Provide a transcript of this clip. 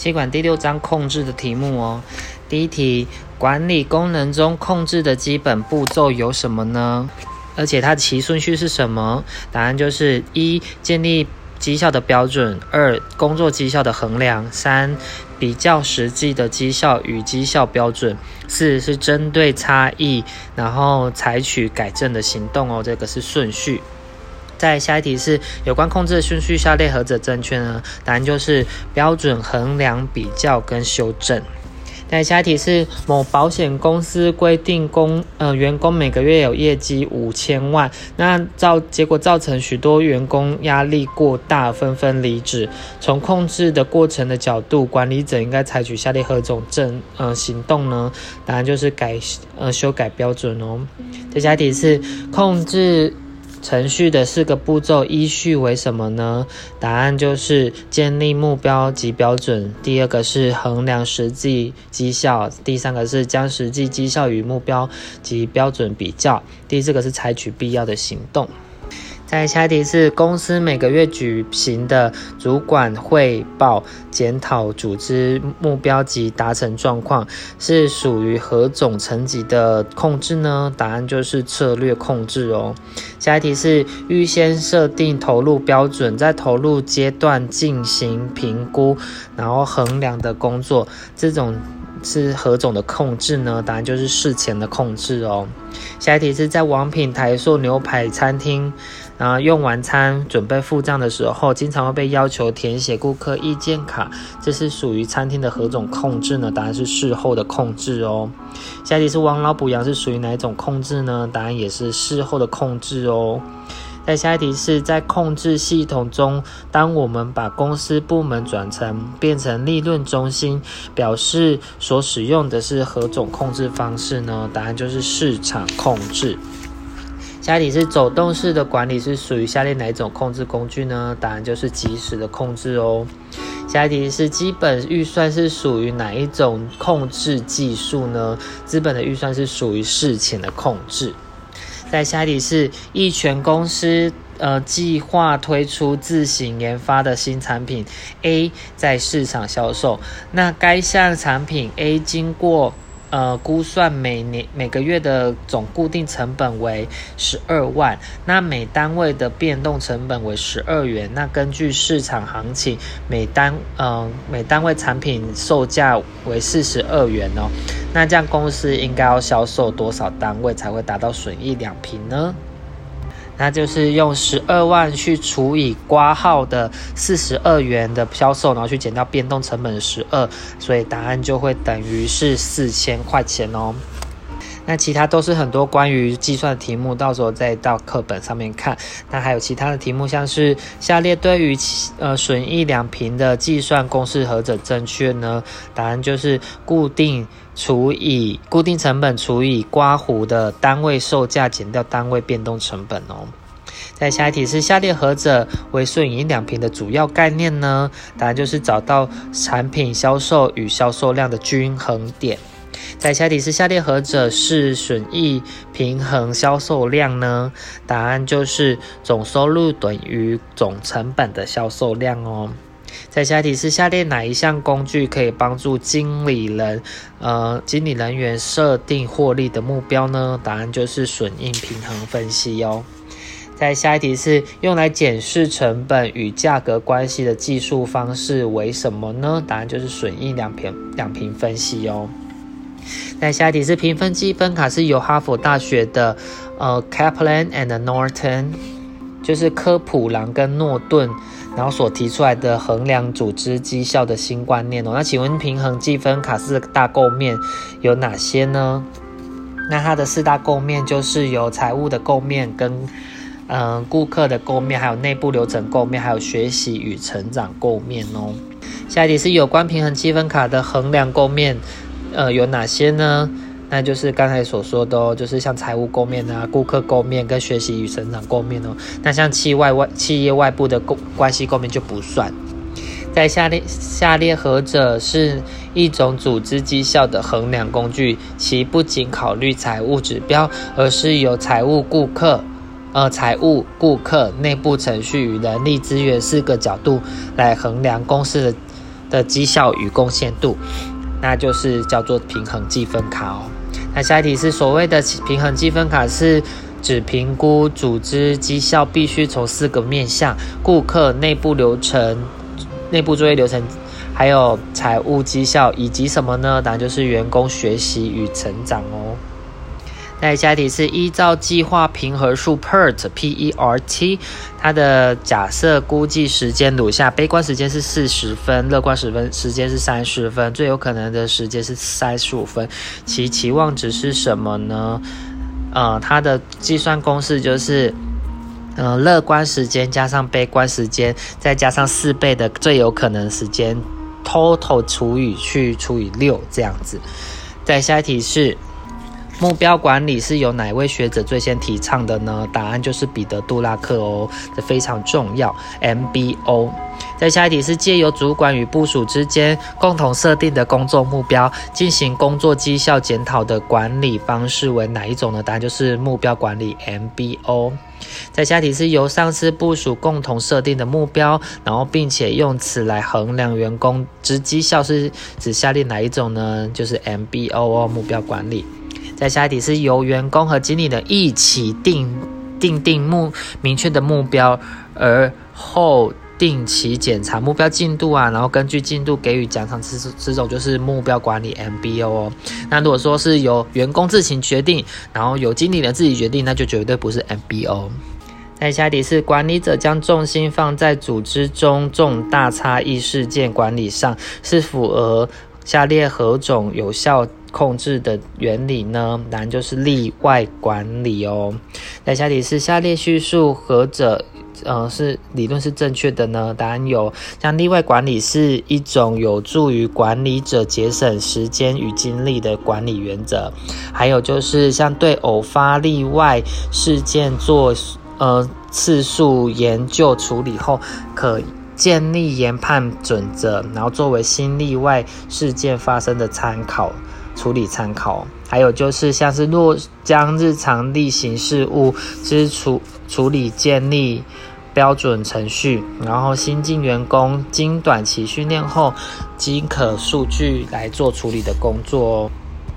气管第六章控制的题目哦。第一题，管理功能中控制的基本步骤有什么呢？而且它其顺序是什么？答案就是一、建立绩效的标准；二、工作绩效的衡量；三、比较实际的绩效与绩效标准；四是针对差异，然后采取改正的行动哦。这个是顺序。在下一题是有关控制的顺序，下列何者正确呢？答案就是标准、衡量、比较跟修正。在下一题是某保险公司规定工呃员工每个月有业绩五千万，那造结果造成许多员工压力过大，纷纷离职。从控制的过程的角度，管理者应该采取下列何种正呃行动呢？答案就是改呃修改标准哦。在下一题是控制。程序的四个步骤依序为什么呢？答案就是建立目标及标准。第二个是衡量实际绩效。第三个是将实际绩效与目标及标准比较。第四个是采取必要的行动。在下一题是公司每个月举行的主管汇报，检讨组织目标及达成状况，是属于何种层级的控制呢？答案就是策略控制哦。下一题是预先设定投入标准，在投入阶段进行评估，然后衡量的工作，这种。是何种的控制呢？答案就是事前的控制哦。下一题是在王品台塑牛排餐厅，啊，用完餐准备付账的时候，经常会被要求填写顾客意见卡，这是属于餐厅的何种控制呢？答案是事后的控制哦。下一题是王老补羊是属于哪一种控制呢？答案也是事后的控制哦。在下一题是在控制系统中，当我们把公司部门转成变成利润中心，表示所使用的是何种控制方式呢？答案就是市场控制。下一题是走动式的管理是属于下列哪一种控制工具呢？答案就是即时的控制哦。下一题是基本预算是属于哪一种控制技术呢？资本的预算是属于事前的控制。在下一题是一全公司呃计划推出自行研发的新产品 A 在市场销售，那该项产品 A 经过。呃，估算每年每个月的总固定成本为十二万，那每单位的变动成本为十二元。那根据市场行情，每单呃每单位产品售价为四十二元哦。那这样公司应该要销售多少单位才会达到损益两平呢？那就是用十二万去除以挂号的四十二元的销售，然后去减掉变动成本十二，所以答案就会等于是四千块钱哦。那其他都是很多关于计算题目，到时候再到课本上面看。那还有其他的题目，像是下列对于呃损益两平的计算公式何者正确呢？答案就是固定除以固定成本除以刮胡的单位售价减掉单位变动成本哦。在下一题是下列何者为损益两平的主要概念呢？答案就是找到产品销售与销售量的均衡点。在下题是下列何者是损益平衡销售量呢？答案就是总收入等于总成本的销售量哦。在下题是下列哪一项工具可以帮助经理人呃经理人员设定获利的目标呢？答案就是损益平衡分析哦。在下一题是用来检视成本与价格关系的技术方式为什么呢？答案就是损益两平两平分析哦。那下一题是评分积分卡是由哈佛大学的呃 Kaplan and Norton，就是科普朗跟诺顿，然后所提出来的衡量组织绩效的新观念哦。那请问平衡积分卡四大构面有哪些呢？那它的四大构面就是有财务的构面跟嗯，顾客的构面，还有内部流程构面，还有学习与成长构面哦。下一题是有关平衡积分卡的衡量构面，呃，有哪些呢？那就是刚才所说的哦，就是像财务构面啊、顾客构面跟学习与成长构面哦。那像企外外企业外部的构关系构面就不算。在下列下列何者是一种组织绩效的衡量工具？其不仅考虑财务指标，而是由财务、顾客。呃，财务、顾客、内部程序与人力资源四个角度来衡量公司的的绩效与贡献度，那就是叫做平衡积分卡哦。那下一题是所谓的平衡积分卡是。指评估组织绩效必须从四个面向：顾客、内部流程、内部作业流程，还有财务绩效，以及什么呢？当然就是员工学习与成长哦。那下一题是依照计划平和数 PERT，P E R T，它的假设估计时间如下：悲观时间是四十分，乐观时分时间是三十分，最有可能的时间是三十五分。其期望值是什么呢？呃，它的计算公式就是，呃，乐观时间加上悲观时间，再加上四倍的最有可能时间，total 除以去除以六这样子。再下一题是。目标管理是由哪位学者最先提倡的呢？答案就是彼得·杜拉克哦，这非常重要。MBO。再下一题是借由主管与部署之间共同设定的工作目标进行工作绩效检讨的管理方式为哪一种呢？答案就是目标管理 MBO。再下一题是由上司部署共同设定的目标，然后并且用此来衡量员工之绩效是指下列哪一种呢？就是 MBO 哦，目标管理。在下一题是由员工和经理人一起定定定目明确的目标，而后定期检查目标进度啊，然后根据进度给予奖赏，这这种就是目标管理 MBO 哦。那如果说是由员工自行决定，然后由经理人自己决定，那就绝对不是 MBO。在下一题是管理者将重心放在组织中重大差异事件管理上，是符合下列何种有效？控制的原理呢？答案就是例外管理哦。那下题是下列叙述何者，呃，是理论是正确的呢？答案有，像例外管理是一种有助于管理者节省时间与精力的管理原则。还有就是像对偶发例外事件做呃次数研究处理后，可建立研判准则，然后作为新例外事件发生的参考。处理参考，还有就是像是若将日常例行事务之处处理建立标准程序，然后新进员工经短期训练后，即可数据来做处理的工作哦。